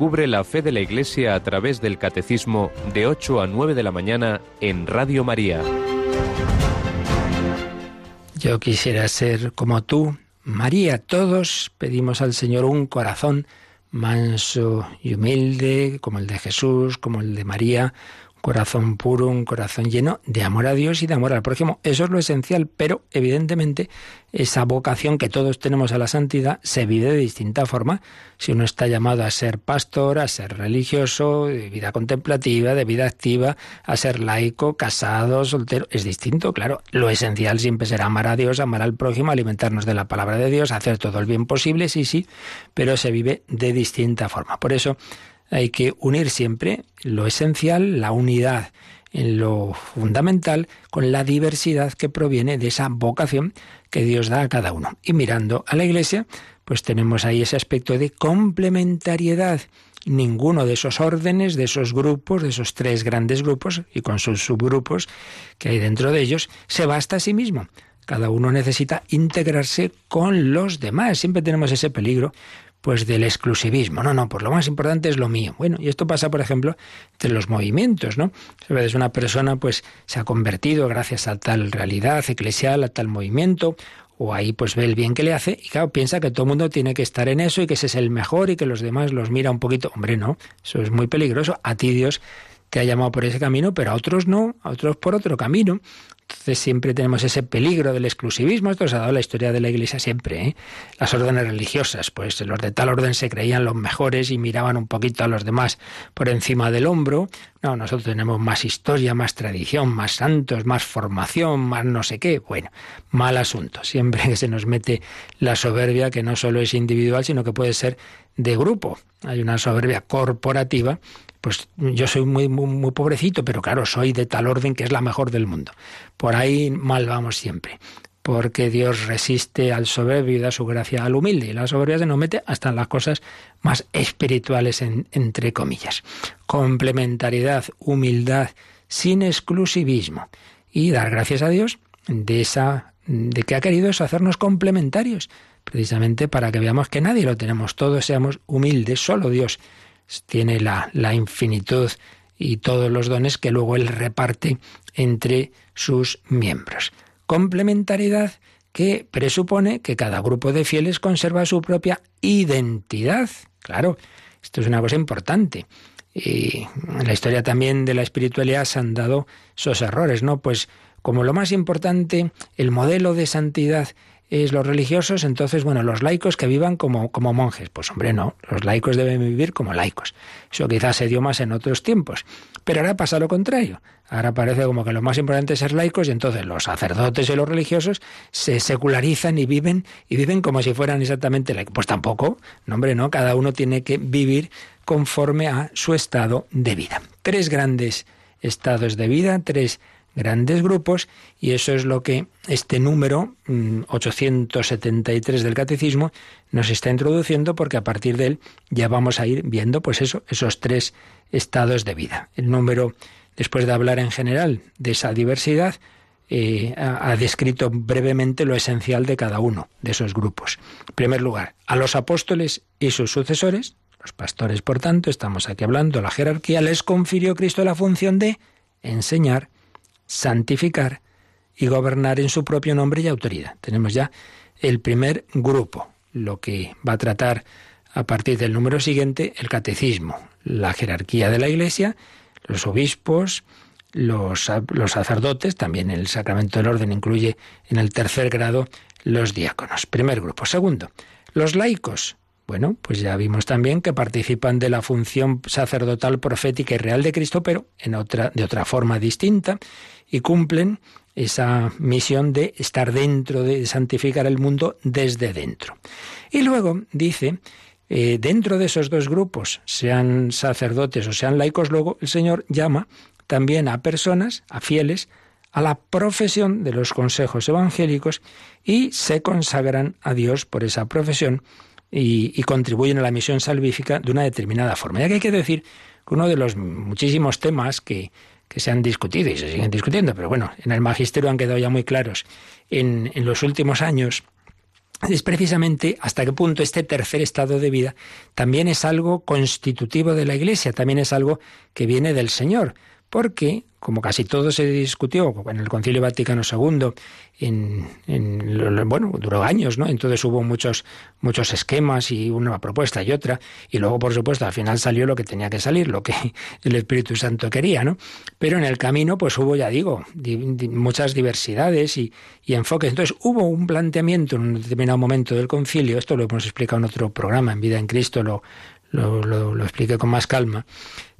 Descubre la fe de la Iglesia a través del Catecismo de 8 a 9 de la mañana en Radio María. Yo quisiera ser como tú, María. Todos pedimos al Señor un corazón manso y humilde, como el de Jesús, como el de María, corazón puro, un corazón lleno de amor a Dios y de amor al prójimo. Eso es lo esencial, pero evidentemente esa vocación que todos tenemos a la santidad se vive de distinta forma. Si uno está llamado a ser pastor, a ser religioso, de vida contemplativa, de vida activa, a ser laico, casado, soltero, es distinto, claro. Lo esencial siempre será amar a Dios, amar al prójimo, alimentarnos de la palabra de Dios, hacer todo el bien posible, sí, sí, pero se vive de distinta forma. Por eso hay que unir siempre lo esencial, la unidad en lo fundamental, con la diversidad que proviene de esa vocación que Dios da a cada uno. Y mirando a la Iglesia, pues tenemos ahí ese aspecto de complementariedad. Ninguno de esos órdenes, de esos grupos, de esos tres grandes grupos y con sus subgrupos que hay dentro de ellos, se basta a sí mismo. Cada uno necesita integrarse con los demás. Siempre tenemos ese peligro pues del exclusivismo. No, no, pues lo más importante es lo mío. Bueno, y esto pasa, por ejemplo, entre los movimientos, ¿no? A veces una persona pues se ha convertido gracias a tal realidad eclesial, a tal movimiento, o ahí pues ve el bien que le hace y claro, piensa que todo el mundo tiene que estar en eso y que ese es el mejor y que los demás los mira un poquito. Hombre, no, eso es muy peligroso. A ti Dios te ha llamado por ese camino, pero a otros no, a otros por otro camino. Entonces siempre tenemos ese peligro del exclusivismo. Esto se ha dado la historia de la Iglesia siempre. ¿eh? Las órdenes religiosas, pues los de tal orden se creían los mejores y miraban un poquito a los demás por encima del hombro. No, nosotros tenemos más historia, más tradición, más santos, más formación, más no sé qué. Bueno, mal asunto. Siempre que se nos mete la soberbia, que no solo es individual, sino que puede ser de grupo. Hay una soberbia corporativa pues yo soy muy, muy, pobrecito, pero claro, soy de tal orden que es la mejor del mundo. Por ahí mal vamos siempre, porque Dios resiste al soberbio y da su gracia al humilde, y la soberbia se nos mete hasta en las cosas más espirituales, entre comillas. Complementariedad, humildad, sin exclusivismo, y dar gracias a Dios de esa de que ha querido eso, hacernos complementarios, precisamente para que veamos que nadie lo tenemos, todos seamos humildes, solo Dios tiene la, la infinitud y todos los dones que luego Él reparte entre sus miembros. Complementariedad que presupone que cada grupo de fieles conserva su propia identidad. Claro, esto es una cosa importante. Y en la historia también de la espiritualidad se han dado esos errores, ¿no? Pues como lo más importante, el modelo de santidad es los religiosos, entonces, bueno, los laicos que vivan como, como monjes. Pues hombre, no, los laicos deben vivir como laicos. Eso quizás se dio más en otros tiempos. Pero ahora pasa lo contrario. Ahora parece como que lo más importante es ser laicos y entonces los sacerdotes y los religiosos se secularizan y viven y viven como si fueran exactamente laicos. Pues tampoco, no hombre, no, cada uno tiene que vivir conforme a su estado de vida. Tres grandes estados de vida, tres grandes grupos y eso es lo que este número 873 mm, del catecismo nos está introduciendo porque a partir de él ya vamos a ir viendo pues eso esos tres estados de vida el número después de hablar en general de esa diversidad eh, ha, descrito brevemente lo esencial de cada uno de esos grupos. En primer lugar, a los apóstoles y sus sucesores, los pastores, por tanto, estamos aquí hablando, la jerarquía, les confirió Cristo la función de enseñar, santificar y gobernar en su propio nombre y autoridad. Tenemos ya el primer grupo, lo que va a tratar a partir del número siguiente el catecismo, la jerarquía de la Iglesia, los obispos, los, los, sacerdotes, también el sacramento del orden incluye en el tercer grado los diáconos. Primer grupo. Segundo, los laicos. Bueno, pues ya vimos también que participan de la función sacerdotal, profética y real de Cristo, pero en otra, de otra forma distinta y cumplen esa misión de estar dentro, de santificar el mundo desde dentro. Y luego dice, eh, dentro de esos dos grupos, sean sacerdotes o sean laicos, luego el Señor llama también a personas, a fieles, a la profesión de los consejos evangélicos y se consagran a Dios por esa profesión y, contribuyen a la misión salvífica de una determinada forma. Ya que hay que decir que uno de los muchísimos temas que, se han discutido y se siguen discutiendo, pero bueno, en el magisterio han quedado ya muy claros en, en los últimos años, es precisamente hasta qué punto este tercer estado de vida también es algo constitutivo de la Iglesia, también es algo que viene del Señor porque, como casi todo se discutió en el Concilio Vaticano II, en, bueno, duró años, ¿no? Entonces hubo muchos, muchos esquemas y una propuesta y otra, y luego, por supuesto, al final salió lo que tenía que salir, lo que el Espíritu Santo quería, ¿no? Pero en el camino, pues hubo, ya digo, muchas diversidades y, enfoques. Entonces hubo un planteamiento en un determinado momento del concilio, esto lo hemos explicado en otro programa, en Vida en Cristo, lo, lo, lo expliqué con más calma,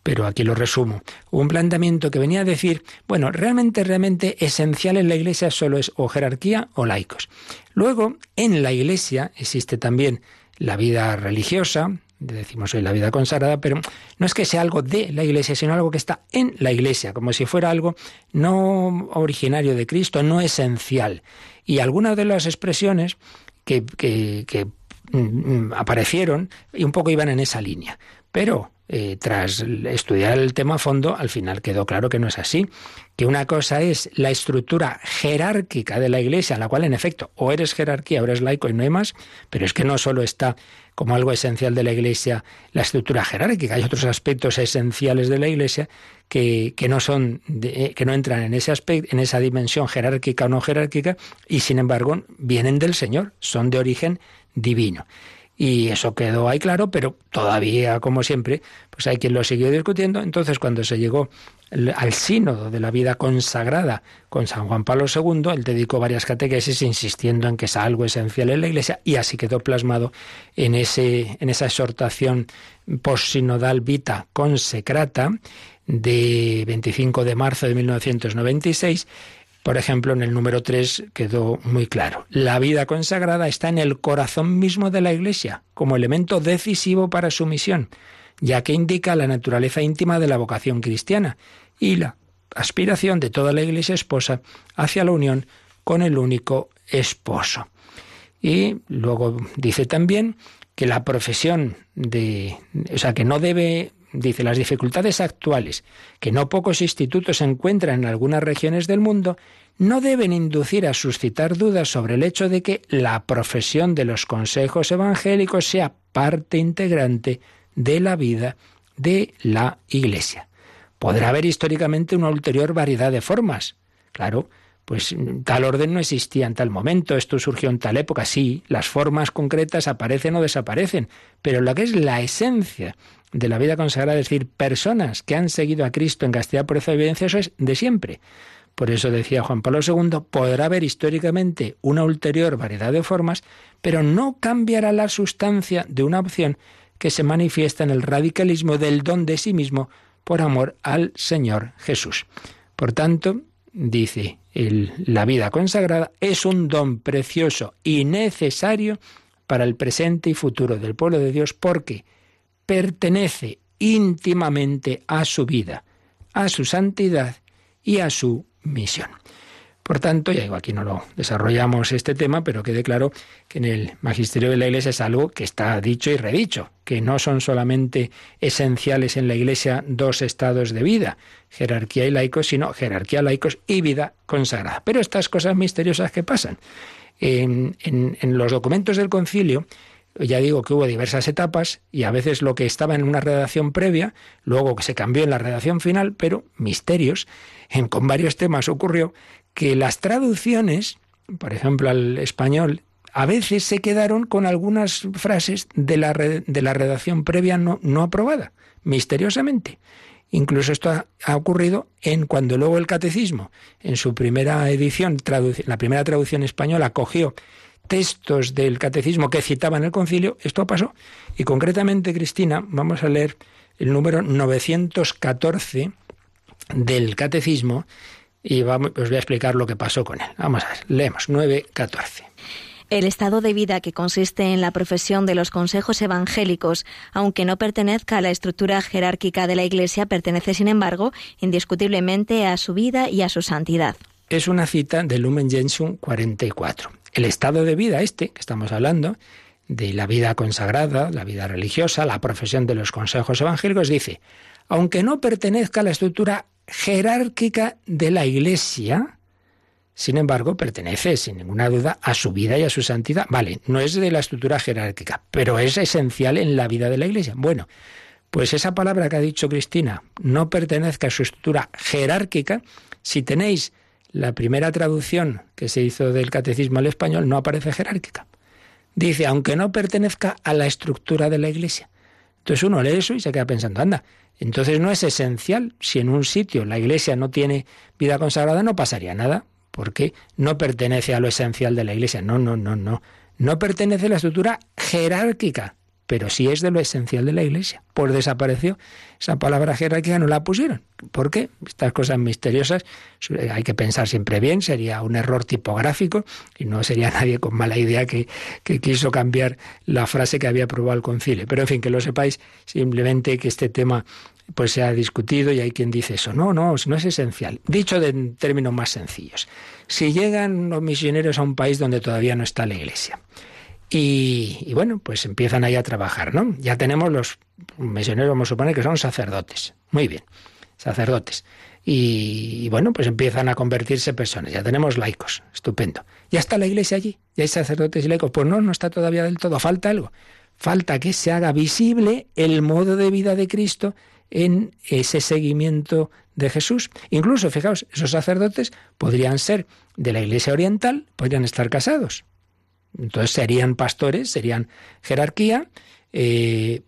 pero aquí lo resumo. Un planteamiento que venía a decir, bueno, realmente, realmente esencial en la Iglesia solo es o jerarquía o laicos. Luego, en la Iglesia existe también la vida religiosa, decimos hoy la vida consagrada, pero no es que sea algo de la Iglesia, sino algo que está en la Iglesia, como si fuera algo no originario de Cristo, no esencial. Y algunas de las expresiones que, que, mm, mm, aparecieron y un poco iban en esa línea. Pero eh, tras estudiar el tema a fondo, al final quedó claro que no es así, que una cosa es la estructura jerárquica de la Iglesia, en la cual en efecto o eres jerarquía o eres laico y no hay más, pero es que no solo está como algo esencial de la Iglesia la estructura jerárquica, hay otros aspectos esenciales de la Iglesia que, que no son eh, que no entran en ese aspecto, en esa dimensión jerárquica o no jerárquica y sin embargo vienen del Señor, son de origen divino. Y eso quedó ahí claro, pero todavía, como siempre, pues hay quien lo siguió discutiendo. Entonces, cuando se llegó al sínodo de la vida consagrada con San Juan Pablo II, él dedicó varias catequesis insistiendo en que es algo esencial en la Iglesia y así quedó plasmado en, ese, en esa exhortación postsinodal Vita Consecrata de 25 de marzo de 1996 por ejemplo, en el número 3 quedó muy claro. La vida consagrada está en el corazón mismo de la Iglesia, como elemento decisivo para su misión, ya que indica la naturaleza íntima de la vocación cristiana y la aspiración de toda la Iglesia esposa hacia la unión con el único esposo. Y luego dice también que la profesión de, o sea, que no debe dice, las dificultades actuales que no pocos institutos encuentran en algunas regiones del mundo no deben inducir a suscitar dudas sobre el hecho de que la profesión de los consejos evangélicos sea parte integrante de la vida de la Iglesia. Podrá haber históricamente una ulterior variedad de formas. Claro, pues tal orden no existía en tal momento, esto surgió en tal época, sí, las formas concretas aparecen o desaparecen, pero lo que es la esencia de la vida consagrada, es decir, personas que han seguido a Cristo en castidad por esa evidencia, eso es de siempre. Por eso decía Juan Pablo II, podrá haber históricamente una ulterior variedad de formas, pero no cambiará la sustancia de una opción que se manifiesta en el radicalismo del don de sí mismo por amor al Señor Jesús. Por tanto, dice, la vida consagrada es un don precioso y necesario para el presente y futuro del pueblo de Dios porque pertenece íntimamente a su vida, a su santidad y a su misión. Por tanto, ya digo, aquí no lo desarrollamos este tema, pero quede claro que en el magisterio de la Iglesia es algo que está dicho y redicho, que no son solamente esenciales en la Iglesia dos estados de vida, jerarquía y laicos, sino jerarquía, laicos y vida consagrada. Pero estas cosas misteriosas que pasan en, en los documentos del concilio, ya digo que hubo diversas etapas y a veces lo que estaba en una redacción previa, luego que se cambió en la redacción final, pero misterios. En, con varios temas ocurrió que las traducciones, por ejemplo al español, a veces se quedaron con algunas frases de la, de la redacción previa no, no aprobada, misteriosamente. Incluso esto ha, ocurrido en cuando luego el catecismo, en su primera edición, la primera traducción española, cogió textos del catecismo que citaban el concilio, esto pasó. Y concretamente, Cristina, vamos a leer el número 914 del catecismo y vamos, os voy a explicar lo que pasó con él. Vamos a ver, leemos 914. El estado de vida que consiste en la profesión de los consejos evangélicos, aunque no pertenezca a la estructura jerárquica de la Iglesia, pertenece, sin embargo, indiscutiblemente a su vida y a su santidad. Es una cita del Lumen Gentium 44. El estado de vida este que estamos hablando, de la vida consagrada, la vida religiosa, la profesión de los consejos evangélicos, dice, aunque no pertenezca a la estructura jerárquica de la Iglesia, sin embargo, pertenece, sin ninguna duda, a su vida y a su santidad. Vale, no es de la estructura jerárquica, pero es esencial en la vida de la Iglesia. Bueno, pues esa palabra que ha dicho Cristina, no pertenezca a su estructura jerárquica, si tenéis la primera traducción que se hizo del catecismo al español, no aparece jerárquica. Dice, aunque no pertenezca a la estructura de la Iglesia. Entonces uno lee eso y se queda pensando, anda, entonces no es esencial. Si en un sitio la Iglesia no tiene vida consagrada, no pasaría nada, porque no pertenece a lo esencial de la Iglesia. No, no, no, no. No pertenece a la estructura jerárquica pero sí es de lo esencial de la Iglesia. Pues desapareció esa palabra jerárquica, no la pusieron. ¿Por qué? Estas cosas misteriosas hay que pensar siempre bien, sería un error tipográfico y no sería nadie con mala idea que, que quiso cambiar la frase que había aprobado el concilio. Pero en fin, que lo sepáis, simplemente que este tema pues se ha discutido y hay quien dice eso. No, no, no es esencial. Dicho en términos más sencillos, si llegan los misioneros a un país donde todavía no está la Iglesia, y, bueno, pues empiezan ahí a trabajar, ¿no? Ya tenemos los misioneros, vamos a suponer que son sacerdotes. Muy bien, sacerdotes. Y, bueno, pues empiezan a convertirse personas. Ya tenemos laicos, estupendo. Ya está la iglesia allí, ya hay sacerdotes y laicos. Pues no, no está todavía del todo, falta algo. Falta que se haga visible el modo de vida de Cristo en ese seguimiento de Jesús. Incluso, fijaos, esos sacerdotes podrían ser de la iglesia oriental, podrían estar casados. Entonces serían pastores, serían jerarquía. Eh,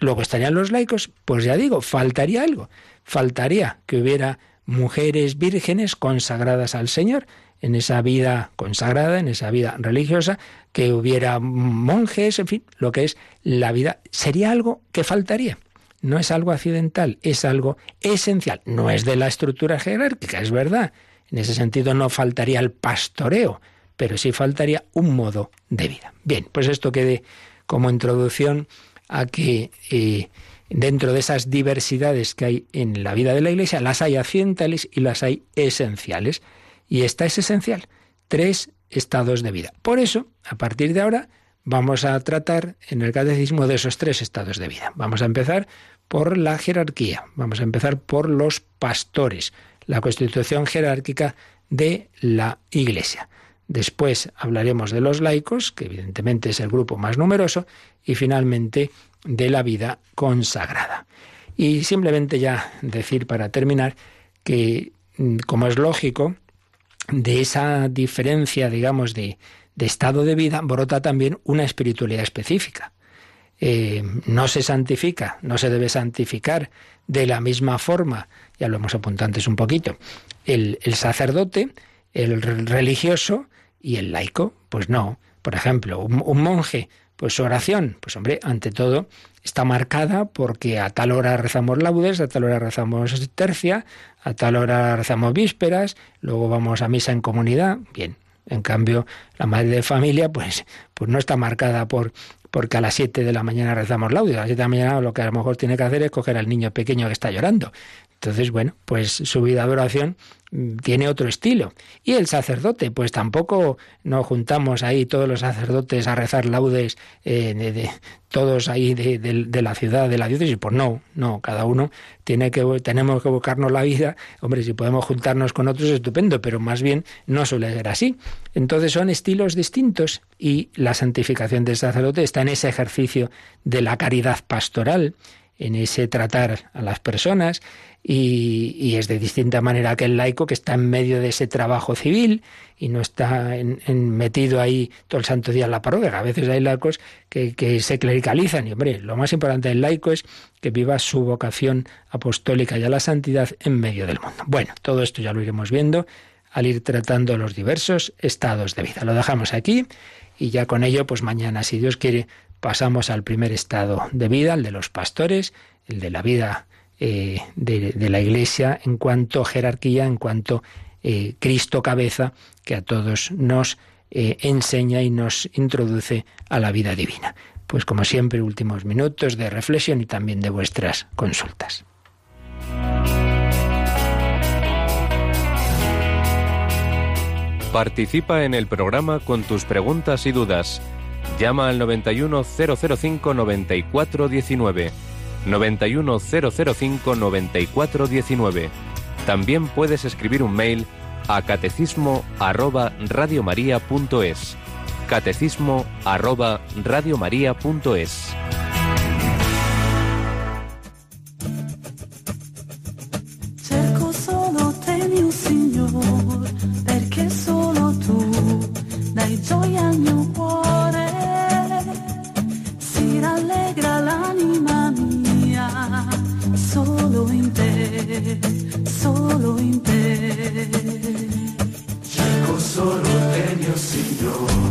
luego estarían los laicos. Pues ya digo, faltaría algo. Faltaría que hubiera mujeres vírgenes consagradas al Señor en esa vida consagrada, en esa vida religiosa, que hubiera monjes, en fin, lo que es la vida. Sería algo que faltaría. No es algo accidental, es algo esencial. No es de la estructura jerárquica, es verdad. En ese sentido no faltaría el pastoreo, pero sí faltaría un modo de vida. Bien, pues esto quede como introducción a que eh, dentro de esas diversidades que hay en la vida de la Iglesia, las hay accidentales y las hay esenciales. Y esta es esencial, tres estados de vida. Por eso, a partir de ahora, vamos a tratar en el catecismo de esos tres estados de vida. Vamos a empezar por la jerarquía, vamos a empezar por los pastores, la constitución jerárquica de la Iglesia. Después hablaremos de los laicos, que evidentemente es el grupo más numeroso, y finalmente de la vida consagrada. Y simplemente ya decir para terminar que, mm, como es lógico, de esa diferencia, digamos, de, estado de vida brota también una espiritualidad específica. Eh, no se santifica, no se debe santificar de la misma forma, ya lo hemos apuntado antes un poquito, el sacerdote, el religioso, ¿Y el laico? Pues no. Por ejemplo, un, monje, pues su oración, pues hombre, ante todo está marcada porque a tal hora rezamos laudes, a tal hora rezamos tercia, a tal hora rezamos vísperas, luego vamos a misa en comunidad. Bien, en cambio, la madre de familia, pues, pues no está marcada por porque a las 7 de la mañana rezamos laudes. A las 7 de la mañana lo que a lo mejor tiene que hacer es coger al niño pequeño que está llorando. Entonces, bueno, pues su vida de oración tiene otro estilo. Y el sacerdote, pues tampoco nos juntamos ahí todos los sacerdotes a rezar laudes eh, de, todos ahí de, la ciudad, de la diócesis. Pues no, no, cada uno tiene que, tenemos que buscarnos la vida. Hombre, si podemos juntarnos con otros, estupendo, pero más bien no suele ser así. Entonces son estilos distintos y la santificación del sacerdote está en ese ejercicio de la caridad pastoral, en ese tratar a las personas, y, es de distinta manera que el laico que está en medio de ese trabajo civil y no está en, metido ahí todo el santo día en la parroquia. A veces hay laicos que, que, se clericalizan y, hombre, lo más importante del laico es que viva su vocación apostólica y a la santidad en medio del mundo. Bueno, todo esto ya lo iremos viendo al ir tratando los diversos estados de vida. Lo dejamos aquí y ya con ello, pues mañana, si Dios quiere, pasamos al primer estado de vida, el de los pastores, el de la vida eh, de, la Iglesia en cuanto jerarquía, en cuanto eh, Cristo cabeza, que a todos nos eh, enseña y nos introduce a la vida divina. Pues como siempre, últimos minutos de reflexión y también de vuestras consultas. Participa en el programa con tus preguntas y dudas. Llama al 91005 9419. 91005 9419. También puedes escribir un mail a catecismo arroba radiomaria.es. Catecismo arroba radiomaria.es. Gioia al mio cuore. Si rallegra l'anima mia, solo in te, solo in te. Cerco solo te, mio Signore,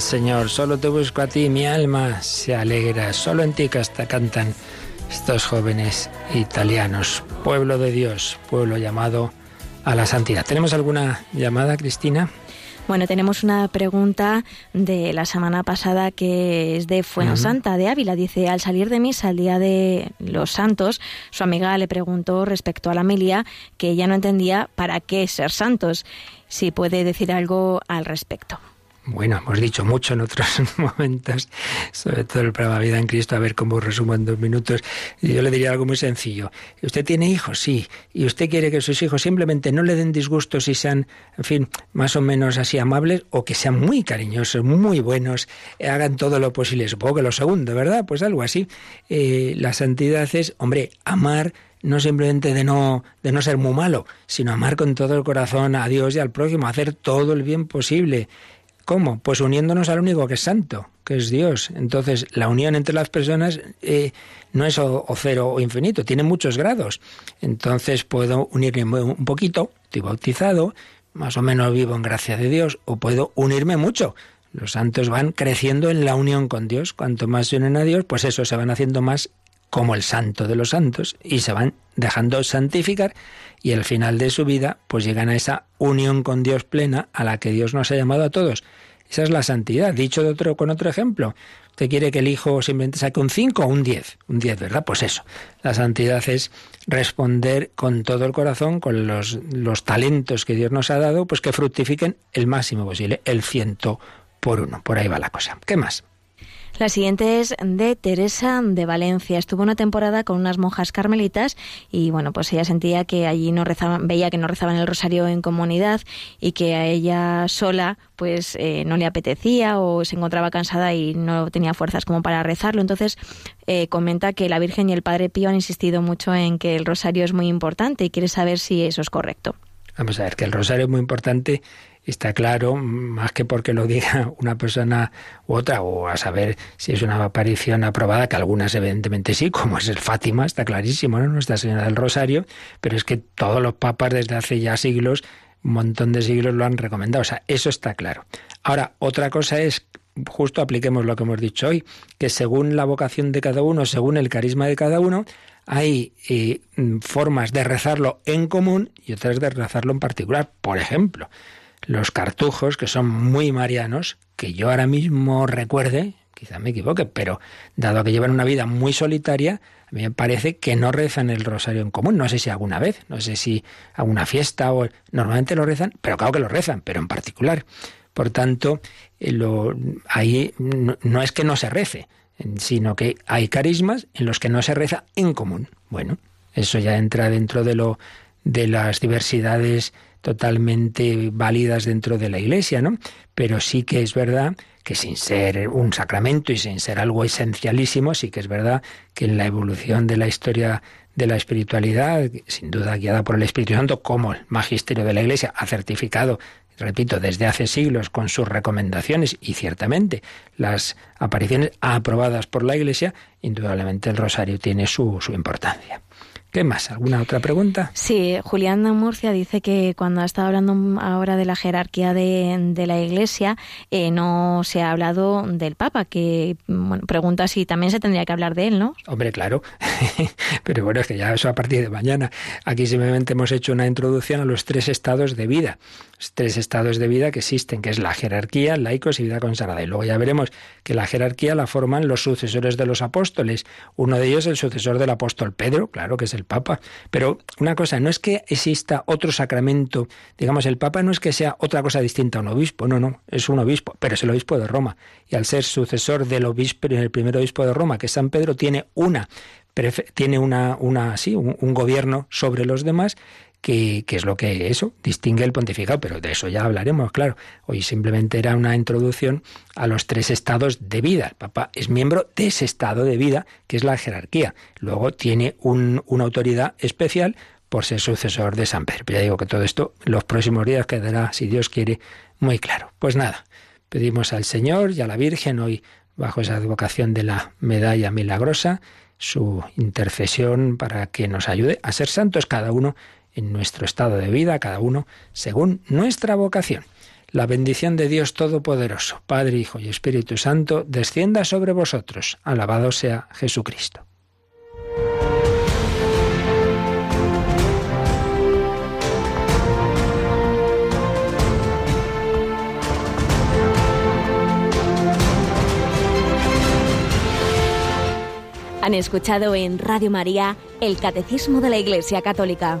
Señor, solo te busco a ti, mi alma se alegra, solo en ti que hasta cantan estos jóvenes italianos, pueblo de Dios, pueblo llamado a la santidad. ¿Tenemos alguna llamada, Cristina? Bueno, tenemos una pregunta de la semana pasada que es de Fuensanta de Ávila. Dice, al salir de misa el día de los santos, su amiga le preguntó respecto a la Amelia que ella no entendía para qué ser santos. Si puede decir algo al respecto. Bueno, hemos dicho mucho en otros momentos, sobre todo el programa Vida en Cristo, a ver cómo resumo en dos minutos. Yo le diría algo muy sencillo. ¿Usted tiene hijos? Sí. ¿Y usted quiere que sus hijos simplemente no le den disgustos y sean, en fin, más o menos así amables o que sean muy cariñosos, muy buenos, eh, hagan todo lo posible? Supongo que lo segundo, ¿verdad? Pues algo así. Eh, la santidad es, hombre, amar no simplemente de no, de no ser muy malo, sino amar con todo el corazón a Dios y al prójimo, hacer todo el bien posible. ¿Cómo? Pues uniéndonos al único que es santo, que es Dios. Entonces, la unión entre las personas eh, no es o, o cero o infinito, tiene muchos grados. Entonces, puedo unirme un poquito, estoy bautizado, más o menos vivo en gracia de Dios, o puedo unirme mucho. Los santos van creciendo en la unión con Dios. Cuanto más se unen a Dios, pues eso, se van haciendo más como el santo de los santos y se van dejando santificar y al final de su vida pues llegan a esa unión con Dios plena a la que Dios nos ha llamado a todos. Esa es la santidad. Dicho de otro, con otro ejemplo, ¿usted quiere que el hijo simplemente saque un 5 o un 10? Un 10, ¿verdad? Pues eso. La santidad es responder con todo el corazón, con los, los talentos que Dios nos ha dado, pues que fructifiquen el máximo posible, el ciento por uno. Por ahí va la cosa. ¿Qué más? La siguiente es de Teresa de Valencia. Estuvo una temporada con unas monjas carmelitas y bueno, pues ella sentía que allí no rezaban, veía que no rezaban el rosario en comunidad y que a ella sola pues eh, no le apetecía o se encontraba cansada y no tenía fuerzas como para rezarlo. Entonces eh, comenta que la Virgen y el Padre Pío han insistido mucho en que el rosario es muy importante y quiere saber si eso es correcto. Vamos a ver que el rosario es muy importante está claro, más que porque lo diga una persona u otra, o a saber si es una aparición aprobada, que algunas evidentemente sí, como es el Fátima, está clarísimo, ¿no? Nuestra Señora del Rosario, pero es que todos los papas desde hace ya siglos, un montón de siglos lo han recomendado, o sea, eso está claro. Ahora, otra cosa es justo apliquemos lo que hemos dicho hoy, que según la vocación de cada uno, según el carisma de cada uno, hay eh, mm, formas de rezarlo en común y otras de rezarlo en particular. Por ejemplo, los cartujos, que son muy marianos, que yo ahora mismo recuerde, quizá me equivoque, pero dado que llevan una vida muy solitaria, a mí me parece que no rezan el rosario en común. No sé si alguna vez, no sé si alguna fiesta o normalmente lo rezan, pero claro que lo rezan, pero en particular. Por tanto, eh, lo, ahí no, no es que no se rece, sino que hay carismas en los que no se reza en común. Bueno, eso ya entra dentro de lo de las diversidades totalmente válidas dentro de la Iglesia, ¿no? Pero sí que es verdad que sin ser un sacramento y sin ser algo esencialísimo, sí que es verdad que en la evolución de la historia de la espiritualidad, sin duda guiada por el Espíritu Santo, como el magisterio de la Iglesia ha certificado repito, desde hace siglos con sus recomendaciones y ciertamente las apariciones aprobadas por la Iglesia, indudablemente el rosario tiene su, su importancia. ¿Qué más? ¿Alguna otra pregunta? Sí, Julián de Murcia dice que cuando ha estado hablando ahora de la jerarquía de, de la Iglesia, eh, no se ha hablado del Papa, que bueno, pregunta si también se tendría que hablar de él, ¿no? Hombre, claro. Pero bueno, es que ya eso a partir de mañana. Aquí simplemente hemos hecho una introducción a los tres estados de vida. Los tres estados de vida que existen, que es la jerarquía, laicos y vida consagrada. Y luego ya veremos que la jerarquía la forman los sucesores de los apóstoles. Uno de ellos el sucesor del apóstol Pedro, claro que es el Papa. Pero una cosa, no es que exista otro sacramento, digamos, el Papa no es que sea otra cosa distinta a un obispo, no, no, es un obispo, pero es el obispo de Roma. Y al ser sucesor del obispo, el primer obispo de Roma, que es San Pedro, tiene una tiene una, una sí, un, gobierno sobre los demás que, es lo que eso distingue el pontificado, pero de eso ya hablaremos, claro. Hoy simplemente era una introducción a los tres estados de vida. El Papa es miembro de ese estado de vida, que es la jerarquía. Luego tiene un, una autoridad especial por ser sucesor de San Pedro. Pero ya digo que todo esto los próximos días quedará, si Dios quiere, muy claro. Pues nada, pedimos al Señor y a la Virgen hoy bajo esa advocación de la medalla milagrosa, su intercesión para que nos ayude a ser santos cada uno en nuestro estado de vida, cada uno según nuestra vocación. La bendición de Dios Todopoderoso, Padre, Hijo y Espíritu Santo, descienda sobre vosotros. Alabado sea Jesucristo. Han escuchado en Radio María el Catecismo de la Iglesia Católica,